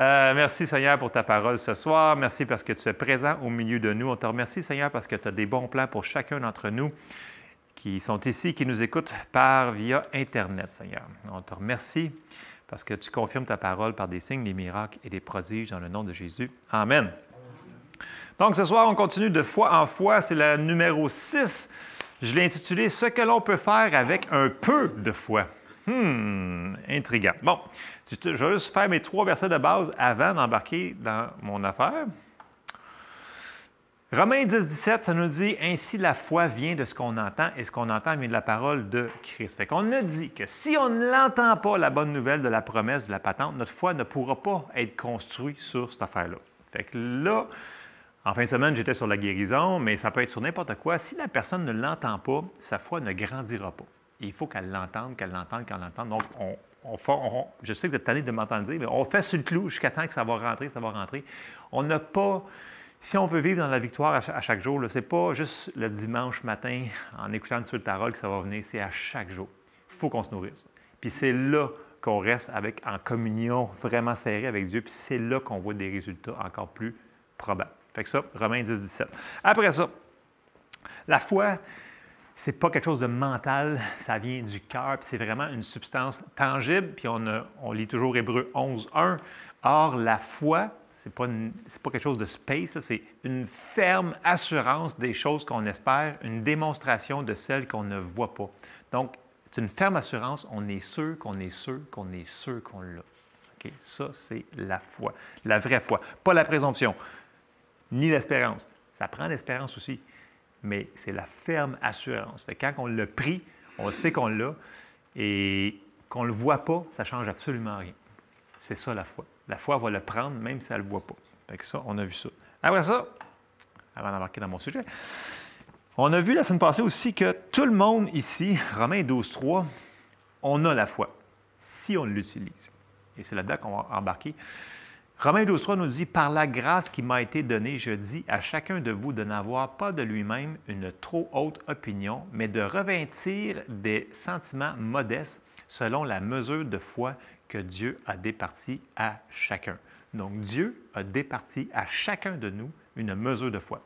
Euh, merci Seigneur pour ta parole ce soir. Merci parce que tu es présent au milieu de nous. On te remercie Seigneur parce que tu as des bons plans pour chacun d'entre nous qui sont ici, qui nous écoutent par via Internet, Seigneur. On te remercie parce que tu confirmes ta parole par des signes, des miracles et des prodiges dans le nom de Jésus. Amen. Donc ce soir, on continue de foi en foi. C'est la numéro 6. Je l'ai intitulé Ce que l'on peut faire avec un peu de foi. Hmm, intriguant. Bon, je vais juste faire mes trois versets de base avant d'embarquer dans mon affaire. Romains 10, 17, ça nous dit Ainsi la foi vient de ce qu'on entend et ce qu'on entend vient de la parole de Christ. Fait qu'on a dit que si on ne l'entend pas, la bonne nouvelle de la promesse, de la patente, notre foi ne pourra pas être construite sur cette affaire-là. Fait que là, en fin de semaine, j'étais sur la guérison, mais ça peut être sur n'importe quoi. Si la personne ne l'entend pas, sa foi ne grandira pas. Il faut qu'elle l'entende, qu'elle l'entende, qu'elle l'entende. Donc, on, je sais que vous êtes tanné de m'entendre dire, mais on fait sur le clou jusqu'à temps que ça va rentrer, ça va rentrer. On n'a pas si on veut vivre dans la victoire à chaque jour, ce n'est pas juste le dimanche matin en écoutant une seule parole que ça va venir, c'est à chaque jour. Il faut qu'on se nourrisse. Puis c'est là qu'on reste avec, en communion vraiment serrée avec Dieu, puis c'est là qu'on voit des résultats encore plus probables. Fait que ça, Romains 10, 17. Après ça, la foi, c'est pas quelque chose de mental, ça vient du cœur, c'est vraiment une substance tangible, puis on, lit toujours Hébreu 11, 1. Or, la foi, ce n'est pas, pas, quelque chose de space, c'est une ferme assurance des choses qu'on espère, une démonstration de celles qu'on ne voit pas. Donc, c'est une ferme assurance, on est sûr qu'on est sûr qu'on est sûr qu'on l'a. Ça, c'est la foi, la vraie foi, pas la présomption, ni l'espérance. Ça prend l'espérance aussi, mais c'est la ferme assurance. quand on l'a pris, on sait qu'on l'a, et qu'on ne le voit pas, ça ne change absolument rien. C'est ça la foi. La foi va le prendre même si elle ne le voit pas. Fait que ça, on a vu ça. Après ça, avant d'embarquer dans mon sujet, on a vu la semaine passée aussi que tout le monde ici, Romains 12, 3, on a la foi, si on l'utilise. Et c'est là-dedans qu'on va embarquer. Romains 12, 3 nous dit Par la grâce qui m'a été donnée, je dis à chacun de vous de n'avoir pas de lui-même une trop haute opinion, mais de revêtir des sentiments modestes selon la mesure de foi que Dieu a départi à chacun. Donc Dieu a départi à chacun de nous une mesure de foi.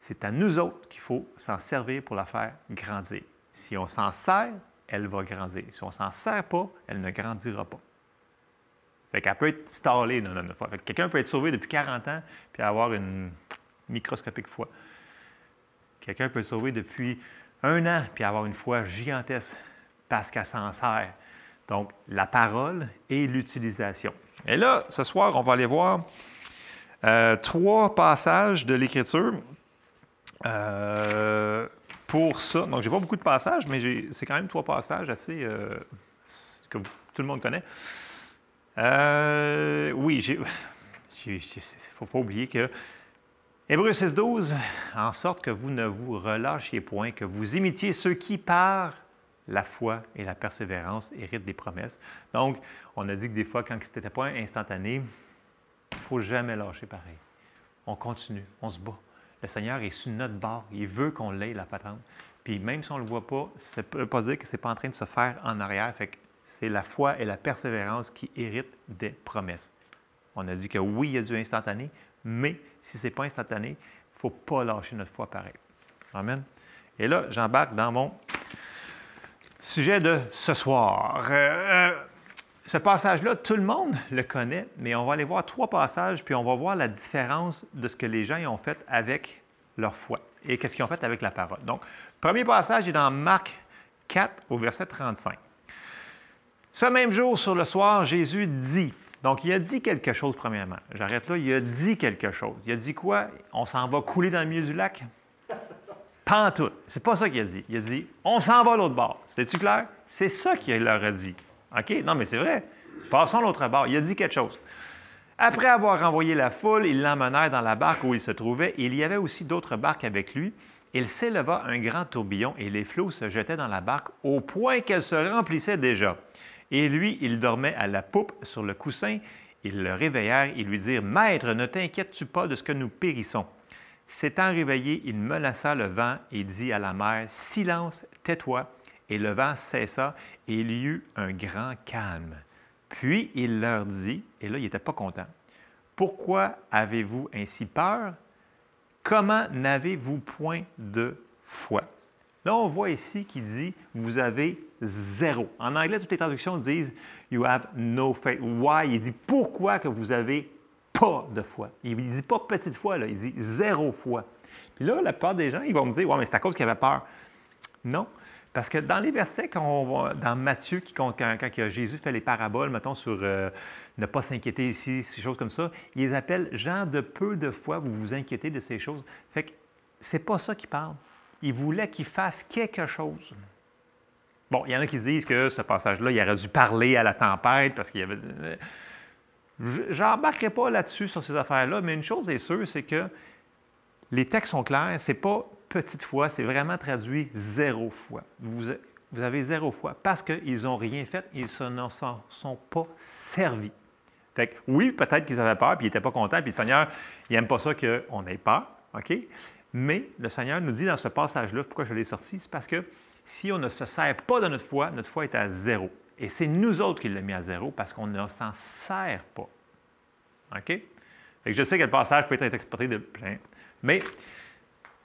C'est à nous autres qu'il faut s'en servir pour la faire grandir. Si on s'en sert, elle va grandir. Si on s'en sert pas, elle ne grandira pas. Fait qu'elle peut être stallée dans notre foi. quelqu'un peut être sauvé depuis 40 ans puis avoir une microscopique foi. Quelqu'un peut être sauvé depuis un an puis avoir une foi gigantesque parce qu'elle s'en sert. Donc, la parole et l'utilisation. Et là, ce soir, on va aller voir euh, trois passages de l'Écriture euh, pour ça. Donc, je n'ai pas beaucoup de passages, mais c'est quand même trois passages assez euh, que tout le monde connaît. Oui, il ne faut pas oublier que Hébreu 6.12, en sorte que vous ne vous relâchiez point, que vous imitiez ceux qui, par la foi et la persévérance héritent des promesses. Donc, on a dit que des fois, quand ce n'était pas instantané, il ne faut jamais lâcher pareil. On continue, on se bat. Le Seigneur est sur notre bord. Il veut qu'on l'ait, la patente. Puis même si on ne le voit pas, ça ne peut pas dire que ce n'est pas en train de se faire en arrière. C'est la foi et la persévérance qui héritent des promesses. On a dit que oui, il y a du instantané, mais si ce n'est pas instantané, il ne faut pas lâcher notre foi pareil. Amen. Et là, j'embarque dans mon Sujet de ce soir. Euh, euh, ce passage-là, tout le monde le connaît, mais on va aller voir trois passages, puis on va voir la différence de ce que les gens ont fait avec leur foi et qu'est-ce qu'ils ont fait avec la parole. Donc, premier passage est dans Marc 4 au verset 35. Ce même jour, sur le soir, Jésus dit, donc il a dit quelque chose premièrement. J'arrête là, il a dit quelque chose. Il a dit quoi? On s'en va couler dans le milieu du lac? Pantoute. C'est pas ça qu'il a dit. Il a dit on s'en va à l'autre bord. C'est-tu clair? C'est ça qu'il leur a dit. OK? Non, mais c'est vrai. Passons l'autre bord. Il a dit quelque chose. Après avoir renvoyé la foule, ils l'emmenèrent dans la barque où il se trouvait. il y avait aussi d'autres barques avec lui. Il s'éleva un grand tourbillon et les flots se jetaient dans la barque au point qu'elle se remplissait déjà. Et lui, il dormait à la poupe sur le coussin. Ils le réveillèrent et lui dirent Maître, ne t'inquiètes-tu pas de ce que nous périssons S'étant réveillé, il menaça le vent et dit à la mer, Silence, tais-toi. Et le vent cessa et il y eut un grand calme. Puis il leur dit, et là, il n'était pas content, Pourquoi avez-vous ainsi peur? Comment n'avez-vous point de foi? Là, on voit ici qu'il dit, vous avez zéro. En anglais, toutes les traductions disent, you have no faith. Why? Il dit, pourquoi que vous avez pas de foi? Il ne dit pas petite foi, là, il dit zéro foi. Puis là, la plupart des gens, ils vont me dire, ouais, mais c'est à cause qu'il avait peur. Non, parce que dans les versets, quand on va, dans Matthieu, quand, Jésus fait les paraboles, mettons, sur euh, ne pas s'inquiéter ici, ces choses comme ça, il les appelle gens de peu de foi, vous vous inquiétez de ces choses. Fait que c'est pas ça qu'il parle. Il voulait qu'il fasse quelque chose. Bon, il y en a qui disent que ce passage-là, il aurait dû parler à la tempête parce qu'il y avait. Euh, je n'embarquerai pas là-dessus sur ces affaires-là, mais une chose est sûre, c'est que les textes sont clairs. C'est pas petite foi, c'est vraiment traduit zéro foi. Vous, avez zéro foi parce qu'ils n'ont rien fait, ils ne s'en sont pas servis. Fait que, oui, peut-être qu'ils avaient peur, puis ils n'étaient pas contents, puis le Seigneur, il n'aime pas ça qu'on ait peur, OK? Mais le Seigneur nous dit dans ce passage-là, pourquoi je l'ai sorti, c'est parce que si on ne se sert pas de notre foi, notre foi est à zéro. Et c'est nous autres qui l'avons mis à zéro parce qu'on ne s'en sert pas. OK? Fait que je sais que le passage peut être exploité de plein. Mais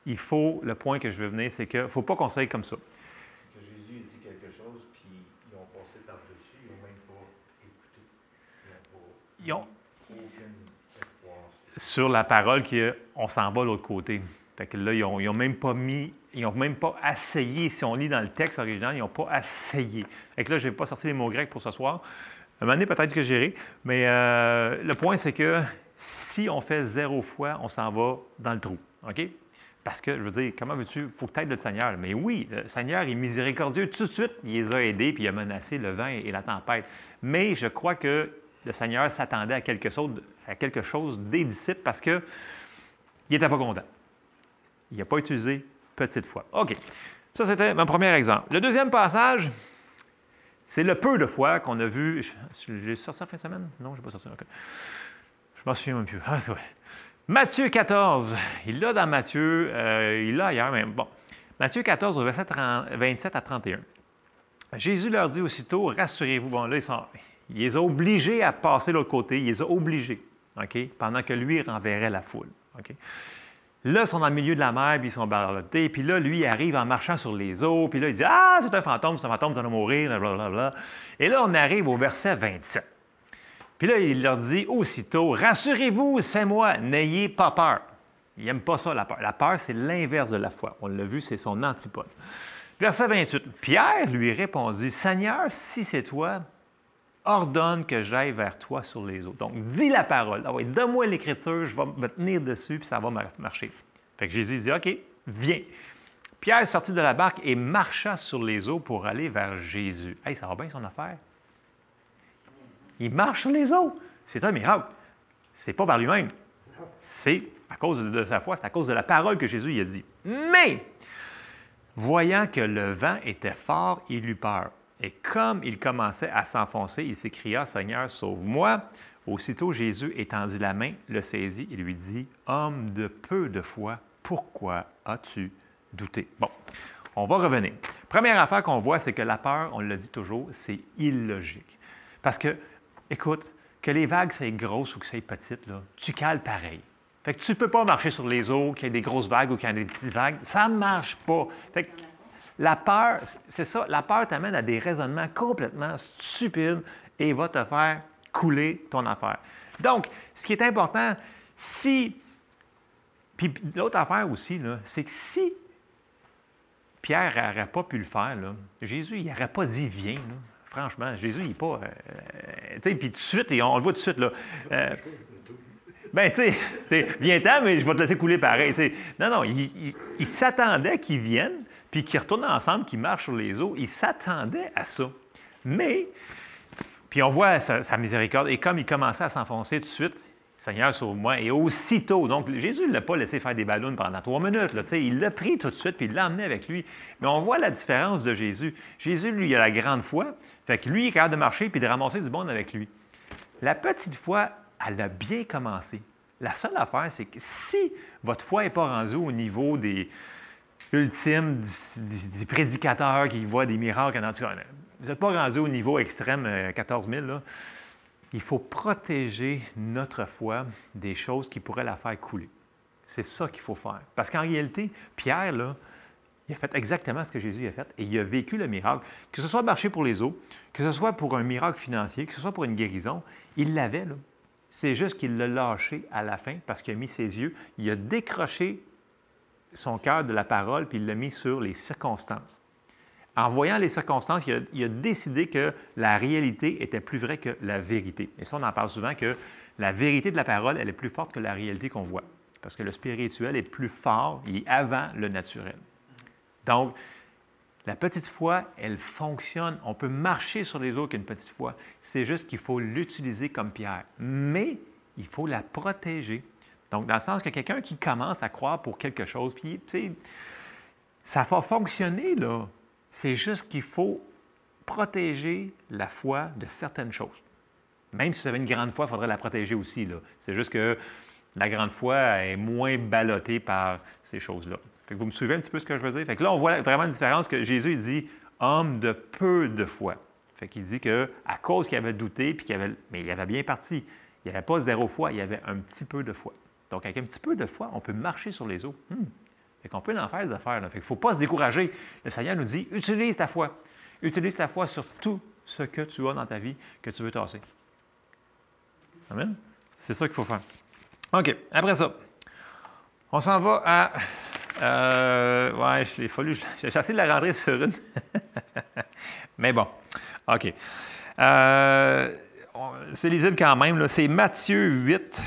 il faut, le point que je veux venir, c'est qu'il ne faut pas qu'on soit comme ça. Que Jésus a dit quelque chose, puis ils ont passé par-dessus, ils n'ont même pas écouté. Ils n'ont pas aucun espoir. Sur la parole qu'on s'en va de l'autre côté. Fait que là, ils n'ont même pas mis, ils n'ont même pas essayé. Si on lit dans le texte original, ils n'ont pas essayé. Fait que là, je ne vais pas sortir les mots grecs pour ce soir. Un moment donné, peut-être que j'irai. Mais euh, le point, c'est que si on fait zéro fois, on s'en va dans le trou. OK? Parce que, je veux dire, comment veux-tu? Il faut que tu le Seigneur. Mais oui, le Seigneur est miséricordieux. Tout de suite, il les a aidés, puis il a menacé le vent et la tempête. Mais je crois que le Seigneur s'attendait à quelque chose, à quelque chose des disciples parce qu'il n'était pas content. Il n'a pas utilisé petite foi. OK. Ça, c'était mon premier exemple. Le deuxième passage, c'est le peu de foi qu'on a vu. J'ai sorti ça fin de semaine? Non, je n'ai pas sorti. Okay. Je m'en souviens même plus. Ah. Matthieu 14, il l'a dans Matthieu, euh, il l'a ailleurs, mais bon. Matthieu 14, verset 27 à 31. Jésus leur dit aussitôt, rassurez-vous, bon là, ils sont, il les a obligés à passer de l'autre côté, il les a obligés, OK, pendant que lui renverrait la foule. OK. Là, ils sont dans milieu de la mer, puis ils sont ballottés, puis là, lui, il arrive en marchant sur les eaux, puis là, il dit Ah, c'est un fantôme, c'est un fantôme, vous allez mourir, blablabla. Et là, on arrive au verset 27. Puis là, il leur dit aussitôt, Rassurez-vous, c'est moi, n'ayez pas peur. Il n'aime pas ça, la peur. La peur, c'est l'inverse de la foi. On l'a vu, c'est son antipode. Verset 28. Pierre lui répondit, Seigneur, si c'est toi, ordonne que j'aille vers toi sur les eaux. Donc, dis la parole. Ah oui, donne-moi l'écriture, je vais me tenir dessus, puis ça va marcher. Fait que Jésus dit, OK, viens. Pierre sortit de la barque et marcha sur les eaux pour aller vers Jésus. Hey, ça va bien son affaire? Il marche sur les eaux. C'est un miracle. C'est pas par lui-même. C'est à cause de sa foi, c'est à cause de la parole que Jésus y a dit. Mais, voyant que le vent était fort, il eut peur. Et comme il commençait à s'enfoncer, il s'écria, Seigneur, sauve-moi. Aussitôt Jésus étendit la main, le saisit et lui dit, Homme de peu de foi, pourquoi as-tu douté? Bon, on va revenir. Première affaire qu'on voit, c'est que la peur, on le dit toujours, c'est illogique. Parce que Écoute, que les vagues soient grosses ou que soient petites, là, tu cales pareil. Fait que tu ne peux pas marcher sur les eaux, qu'il y ait des grosses vagues ou qu'il y ait des petites vagues. Ça ne marche pas. Fait que la peur, c'est ça, la peur t'amène à des raisonnements complètement stupides et va te faire couler ton affaire. Donc, ce qui est important, si. Puis l'autre affaire aussi, c'est que si Pierre n'aurait pas pu le faire, Jésus, il n'aurait pas dit viens. Franchement, Jésus, il n'est pas. Euh, tu sais, puis tout de suite, et on, le voit tout de suite, là. Euh, ben, tu sais, viens-t'en, mais je vais te laisser couler pareil. Non, non, il, s'attendait qu'ils viennent, puis qu'ils retournent ensemble, qu'ils marchent sur les eaux. Il s'attendait à ça. Mais, puis on voit sa, miséricorde, et comme il commençait à s'enfoncer tout de suite, Seigneur, sauve-moi. Et aussitôt, donc Jésus ne l'a pas laissé faire des ballons pendant trois minutes. Il l'a pris tout de suite, puis il l'a emmené avec lui. Mais on voit la différence de Jésus. Jésus, lui, il a la grande foi. Fait que lui, il est capable de marcher puis de ramasser du bon avec lui. La petite foi, elle a bien commencé. La seule affaire, c'est que si votre foi n'est pas rendue au niveau des ultimes, des, prédicateurs qui voient des miracles, vous n'êtes pas rendu au niveau extrême 14 000, là. il faut protéger notre foi des choses qui pourraient la faire couler. C'est ça qu'il faut faire. Parce qu'en réalité, Pierre, là, il a fait exactement ce que Jésus a fait et il a vécu le miracle. Que ce soit marcher pour les eaux, que ce soit pour un miracle financier, que ce soit pour une guérison, il l'avait. C'est juste qu'il l'a lâché à la fin parce qu'il a mis ses yeux, il a décroché son cœur de la parole puis il l'a mis sur les circonstances. En voyant les circonstances, il a, décidé que la réalité était plus vraie que la vérité. Et ça, on en parle souvent que la vérité de la parole, elle est plus forte que la réalité qu'on voit. Parce que le spirituel est plus fort, il est avant le naturel. Donc, la petite foi, elle fonctionne. On peut marcher sur les eaux avec une petite foi. C'est juste qu'il faut l'utiliser comme pierre. Mais il faut la protéger. Donc, dans le sens que quelqu'un qui commence à croire pour quelque chose, puis, tu sais, ça va fonctionner, là. C'est juste qu'il faut protéger la foi de certaines choses. Même si vous avez une grande foi, il faudrait la protéger aussi, là. C'est juste que la grande foi est moins ballottée par ces choses-là vous me suivez un petit peu ce que je veux dire? Fait que là, on voit vraiment une différence que Jésus dit homme de peu de foi. Fait qu'il dit que à cause qu'il avait douté, puis qu'il avait, mais il avait bien parti. Il n'y avait pas zéro foi, il y avait un petit peu de foi. Donc, avec un petit peu de foi, on peut marcher sur les eaux. Hmm. Fait qu'on peut en faire des affaires. Fait qu'il ne faut pas se décourager. Le Seigneur nous dit utilise ta foi. Utilise ta foi sur tout ce que tu as dans ta vie que tu veux tasser. Amen? C'est ça qu'il faut faire. OK. Après ça, on s'en va à euh, ouais, je l'ai fallu. J'ai essayé de la rentrer sur une. Mais bon, OK. Euh, c'est lisible quand même. C'est Matthieu 8.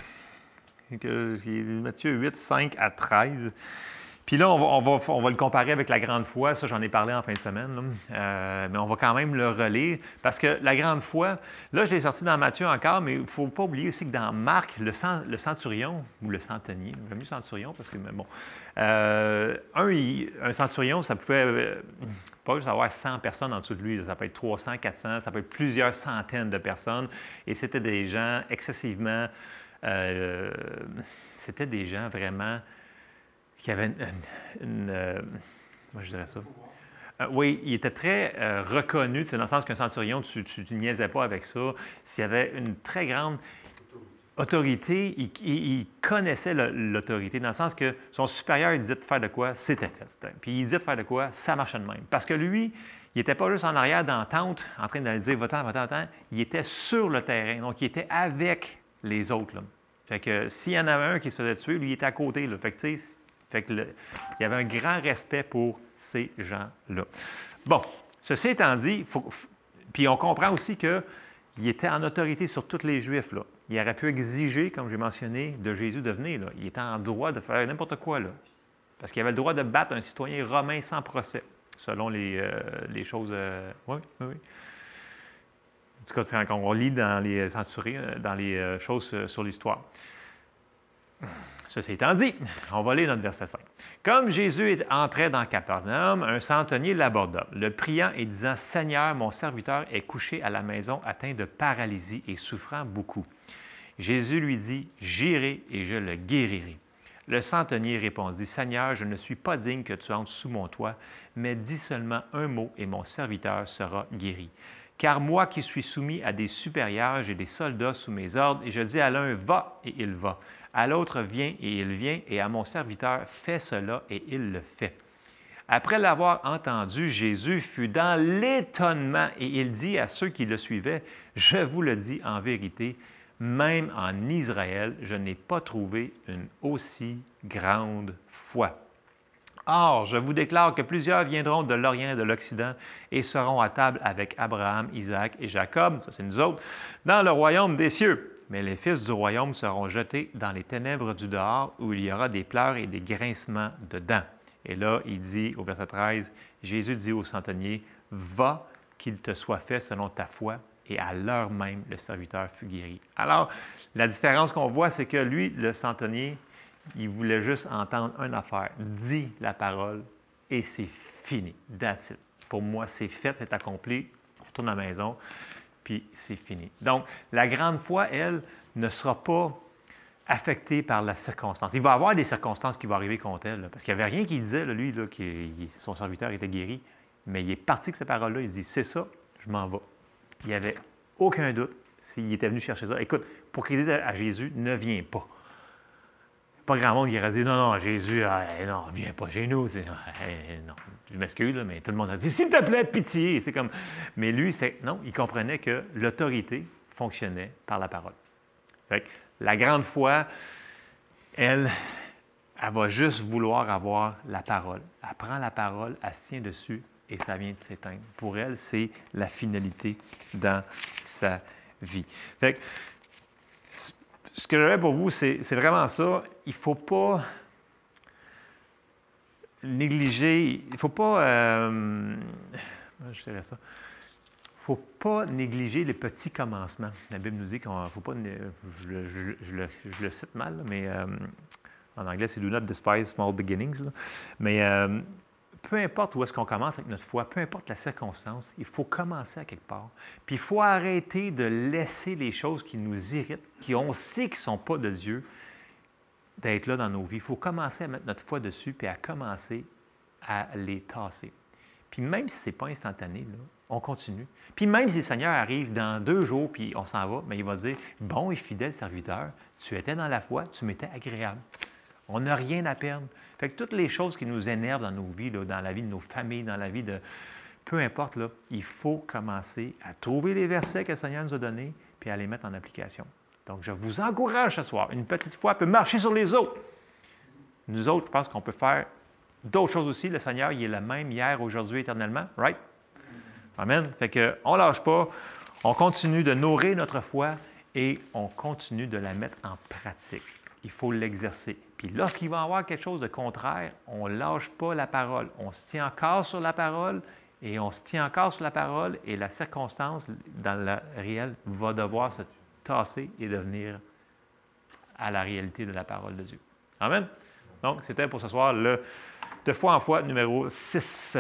Matthieu 8, 5 à 13. Puis là, on va, on, va, le comparer avec la grande foi. Ça, j'en ai parlé en fin de semaine. Euh, mais on va quand même le relire parce que la grande foi, là, je l'ai sorti dans Matthieu encore, mais il ne faut pas oublier aussi que dans Marc, le, le centurion ou le centenier, j'aime mieux centurion parce que, bon, euh, un, un, centurion, ça pouvait euh, pas juste avoir 100 personnes en dessous de lui. Ça peut être 300, 400, ça peut être plusieurs centaines de personnes. Et c'était des gens excessivement. C'était des gens vraiment qui avait une, euh, moi je dirais ça? Euh, oui, il était très euh, reconnu, dans le sens qu'un centurion, tu ne niaisais pas avec ça. S'il y avait une très grande autorité, il, connaissait l'autorité, dans le sens que son supérieur, il disait de faire de quoi, c'était fait. Puis il disait de faire de quoi, ça marchait de même. Parce que lui, il n'était pas juste en arrière d'entente, en train de dire va-t'en, va-t'en, va il était sur le terrain. Donc, il était avec les autres. Fait que s'il y en avait un qui se faisait tuer, lui, il était à côté. Fait que, il y avait un grand respect pour ces gens-là. Bon, ceci étant dit, puis on comprend aussi qu'il était en autorité sur tous les Juifs. Là. Il aurait pu exiger, comme j'ai mentionné, de Jésus de venir. Il était en droit de faire n'importe quoi. Là. Parce qu'il avait le droit de battre un citoyen romain sans procès, selon les, euh, choses. Euh, oui, oui. En tout cas, quand on lit dans les censurés, euh, dans les choses sur l'histoire. Ceci étant dit, on va lire notre verset 5. Comme Jésus entrait dans Capernaum, un centenier l'aborda, le priant et disant Seigneur, mon serviteur est couché à la maison atteint de paralysie et souffrant beaucoup. Jésus lui dit J'irai et je le guérirai. Le centenier répondit Seigneur, je ne suis pas digne que tu entres sous mon toit, mais dis seulement un mot et mon serviteur sera guéri. Car moi qui suis soumis à des supérieurs, j'ai des soldats sous mes ordres, et je dis à l'un Va, et il va à l'autre, viens et il vient, et à mon serviteur, fais cela, et il le fait. Après l'avoir entendu, Jésus fut dans l'étonnement, et il dit à ceux qui le suivaient, Je vous le dis en vérité, même en Israël, je n'ai pas trouvé une aussi grande foi. Or, je vous déclare que plusieurs viendront de l'Orient et de l'Occident et seront à table avec Abraham, Isaac et Jacob, ça c'est nous autres, dans le royaume des cieux mais les fils du royaume seront jetés dans les ténèbres du dehors, où il y aura des pleurs et des grincements dedans. Et là, il dit au verset 13, Jésus dit au centenier, Va, qu'il te soit fait selon ta foi, et à l'heure même, le serviteur fut guéri. Alors, la différence qu'on voit, c'est que lui, le centenier, il voulait juste entendre une affaire, dit la parole, et c'est fini. That's it. Pour moi, c'est fait, c'est accompli. On retourne à la maison puis c'est fini. Donc, la grande foi, elle, ne sera pas affectée par la circonstance. Il va y avoir des circonstances qui vont arriver contre elle, parce qu'il n'y avait rien qui disait, lui, que son serviteur était guéri, mais il est parti avec cette parole-là, il dit, c'est ça, je m'en vais. Il n'y avait aucun doute s'il était venu chercher ça. Écoute, pour qu'il dise à Jésus, ne viens pas. Pas grand monde qui aurait dit non, non, Jésus, ah, eh, non, viens pas chez nous. Eh, non, je m'excuse, mais tout le monde a dit s'il te plaît, pitié. C'est comme. Mais lui, non, il comprenait que l'autorité fonctionnait par la parole. la grande foi, elle, elle va juste vouloir avoir la parole. Elle prend la parole, elle se tient dessus et ça vient de s'éteindre. Pour elle, c'est la finalité dans sa vie. Fait ce que j'avais pour vous, c'est vraiment ça. Il ne faut pas négliger, il ne faut pas, euh, faut pas négliger les petits commencements. La Bible nous dit qu'il ne faut pas, je, le, cite mal, mais euh, en anglais, c'est Do not despise small beginnings. Mais euh, peu importe où est-ce qu'on commence avec notre foi, peu importe la circonstance, il faut commencer à quelque part. Puis il faut arrêter de laisser les choses qui nous irritent, qui on sait qu'ils ne sont pas de Dieu, d'être là dans nos vies. Il faut commencer à mettre notre foi dessus, puis à commencer à les tasser. Puis même si ce n'est pas instantané, on continue. Puis même si le Seigneur arrive dans deux jours, puis on s'en va, mais il va dire, bon et fidèle serviteur, tu étais dans la foi, tu m'étais agréable. On n'a rien à perdre. Fait que toutes les choses qui nous énervent dans nos vies, dans la vie de nos familles, dans la vie de... Peu importe, il faut commencer à trouver les versets que le Seigneur nous a donnés, puis à les mettre en application. Donc, je vous encourage ce soir. Une petite foi peut marcher sur les eaux. Nous autres, je pense qu'on peut faire d'autres choses aussi. Le Seigneur, il est le même hier, aujourd'hui, éternellement. Right? Amen. Fait que, on ne lâche pas. On continue de nourrir notre foi et on continue de la mettre en pratique il faut l'exercer. Puis lorsqu'il va y avoir quelque chose de contraire, on ne lâche pas la parole. On se tient encore sur la parole et on se tient encore sur la parole et la circonstance dans le réel va devoir se tasser et devenir à la réalité de la parole de Dieu. Amen. Donc, c'était pour ce soir le de foi en foi numéro 6.